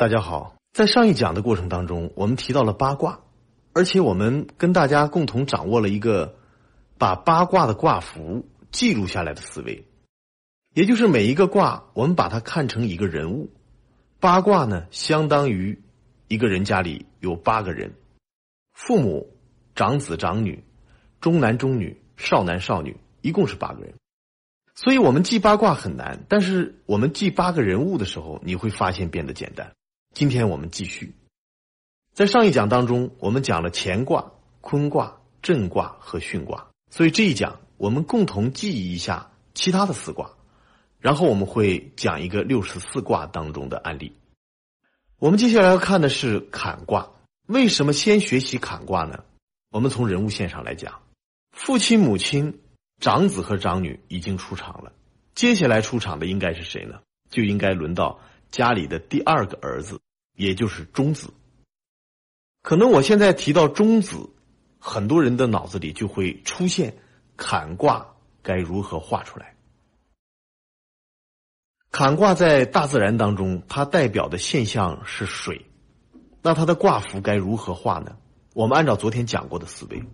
大家好，在上一讲的过程当中，我们提到了八卦，而且我们跟大家共同掌握了一个把八卦的卦符记录下来的思维，也就是每一个卦，我们把它看成一个人物。八卦呢，相当于一个人家里有八个人，父母、长子、长女、中男、中女、少男、少女，一共是八个人。所以我们记八卦很难，但是我们记八个人物的时候，你会发现变得简单。今天我们继续，在上一讲当中，我们讲了乾卦、坤卦、震卦和巽卦，所以这一讲我们共同记忆一下其他的四卦，然后我们会讲一个六十四卦当中的案例。我们接下来要看的是坎卦，为什么先学习坎卦呢？我们从人物线上来讲，父亲、母亲、长子和长女已经出场了，接下来出场的应该是谁呢？就应该轮到。家里的第二个儿子，也就是中子。可能我现在提到中子，很多人的脑子里就会出现坎卦该如何画出来。坎卦在大自然当中，它代表的现象是水，那它的卦符该如何画呢？我们按照昨天讲过的思维，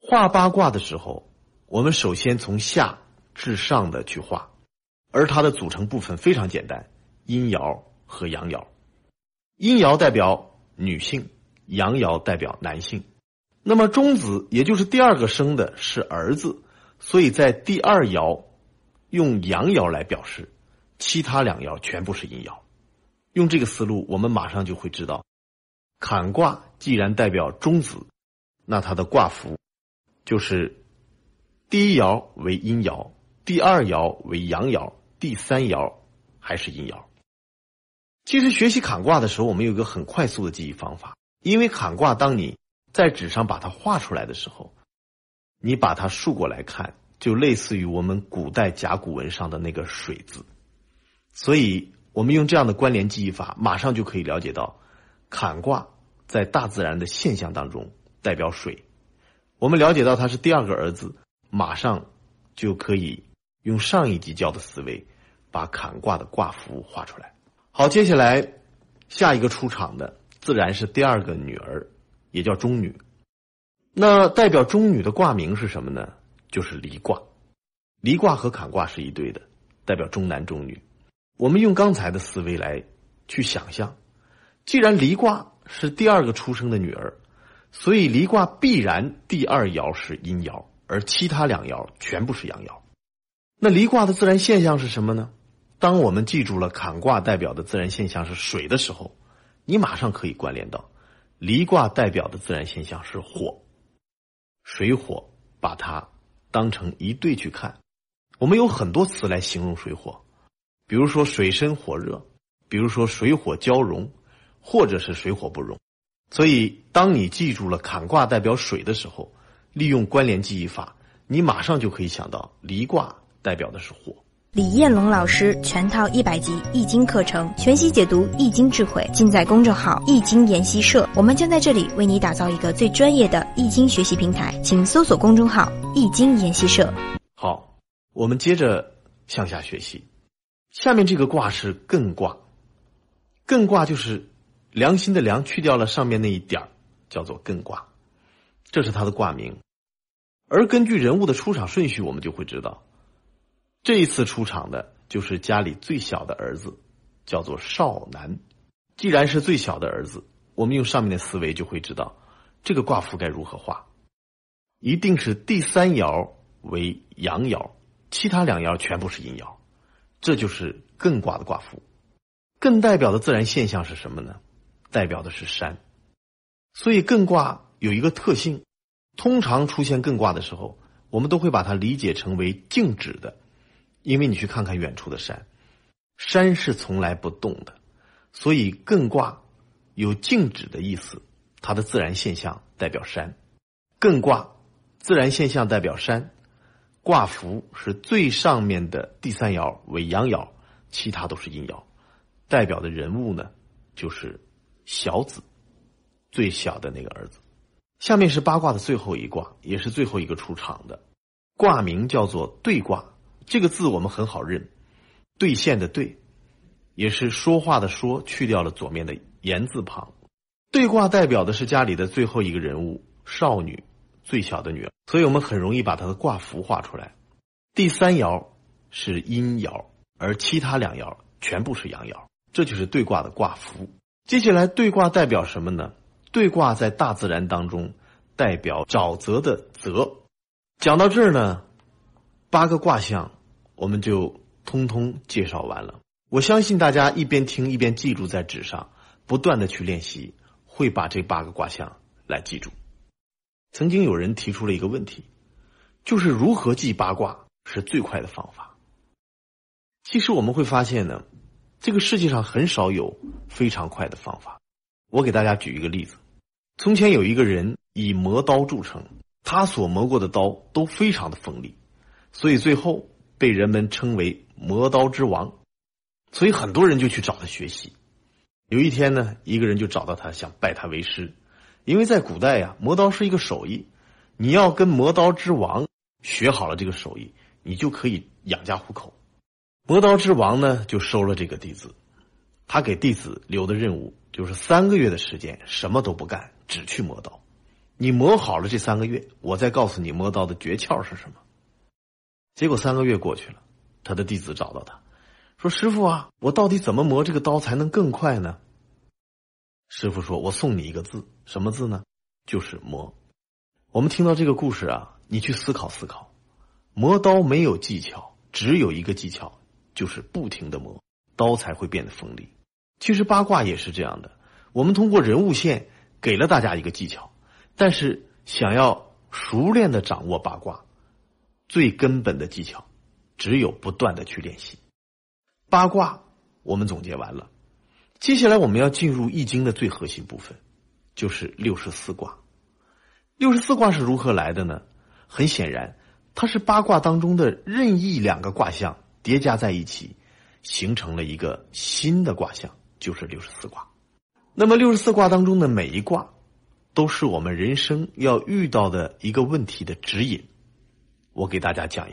画八卦的时候，我们首先从下至上的去画，而它的组成部分非常简单。阴爻和阳爻，阴爻代表女性，阳爻代表男性。那么中子也就是第二个生的是儿子，所以在第二爻用阳爻来表示，其他两爻全部是阴爻。用这个思路，我们马上就会知道，坎卦既然代表中子，那它的卦符就是第一爻为阴爻，第二爻为阳爻，第三爻还是阴爻。其实学习坎卦的时候，我们有一个很快速的记忆方法。因为坎卦，当你在纸上把它画出来的时候，你把它竖过来看，就类似于我们古代甲骨文上的那个“水”字。所以，我们用这样的关联记忆法，马上就可以了解到，坎卦在大自然的现象当中代表水。我们了解到他是第二个儿子，马上就可以用上一集教的思维，把坎卦的卦符画出来。好，接下来下一个出场的自然是第二个女儿，也叫中女。那代表中女的卦名是什么呢？就是离卦。离卦和坎卦是一对的，代表中男中女。我们用刚才的思维来去想象，既然离卦是第二个出生的女儿，所以离卦必然第二爻是阴爻，而其他两爻全部是阳爻。那离卦的自然现象是什么呢？当我们记住了坎卦代表的自然现象是水的时候，你马上可以关联到离卦代表的自然现象是火。水火把它当成一对去看，我们有很多词来形容水火，比如说水深火热，比如说水火交融，或者是水火不容。所以，当你记住了坎卦代表水的时候，利用关联记忆法，你马上就可以想到离卦代表的是火。李彦龙老师全套一百集易经课程，全息解读易经智慧，尽在公众号易经研习社。我们将在这里为你打造一个最专业的易经学习平台，请搜索公众号易经研习社。好，我们接着向下学习。下面这个卦是艮卦，艮卦就是良心的良去掉了上面那一点儿，叫做艮卦，这是它的卦名。而根据人物的出场顺序，我们就会知道。这一次出场的就是家里最小的儿子，叫做少男。既然是最小的儿子，我们用上面的思维就会知道，这个卦符该如何画。一定是第三爻为阳爻，其他两爻全部是阴爻。这就是艮卦的卦符。艮代表的自然现象是什么呢？代表的是山。所以艮卦有一个特性，通常出现艮卦的时候，我们都会把它理解成为静止的。因为你去看看远处的山，山是从来不动的，所以艮卦有静止的意思。它的自然现象代表山，艮卦自然现象代表山，卦符是最上面的第三爻为阳爻，其他都是阴爻。代表的人物呢，就是小子，最小的那个儿子。下面是八卦的最后一卦，也是最后一个出场的卦名叫做兑卦。这个字我们很好认，兑现的兑，也是说话的说去掉了左面的言字旁。对卦代表的是家里的最后一个人物少女，最小的女儿，所以我们很容易把她的卦符画出来。第三爻是阴爻，而其他两爻全部是阳爻，这就是对卦的卦符。接下来，对卦代表什么呢？对卦在大自然当中代表沼泽的泽。讲到这儿呢，八个卦象我们就通通介绍完了。我相信大家一边听一边记住在纸上，不断的去练习，会把这八个卦象来记住。曾经有人提出了一个问题，就是如何记八卦是最快的方法？其实我们会发现呢。这个世界上很少有非常快的方法。我给大家举一个例子：从前有一个人以磨刀著称，他所磨过的刀都非常的锋利，所以最后被人们称为“磨刀之王”。所以很多人就去找他学习。有一天呢，一个人就找到他，想拜他为师，因为在古代呀，磨刀是一个手艺，你要跟磨刀之王学好了这个手艺，你就可以养家糊口。磨刀之王呢，就收了这个弟子。他给弟子留的任务就是三个月的时间，什么都不干，只去磨刀。你磨好了这三个月，我再告诉你磨刀的诀窍是什么。结果三个月过去了，他的弟子找到他，说：“师傅啊，我到底怎么磨这个刀才能更快呢？”师傅说：“我送你一个字，什么字呢？就是磨。”我们听到这个故事啊，你去思考思考，磨刀没有技巧，只有一个技巧。就是不停的磨，刀才会变得锋利。其实八卦也是这样的，我们通过人物线给了大家一个技巧，但是想要熟练的掌握八卦，最根本的技巧只有不断的去练习。八卦我们总结完了，接下来我们要进入易经的最核心部分，就是六十四卦。六十四卦是如何来的呢？很显然，它是八卦当中的任意两个卦象。叠加在一起，形成了一个新的卦象，就是六十四卦。那么六十四卦当中的每一卦，都是我们人生要遇到的一个问题的指引。我给大家讲一个。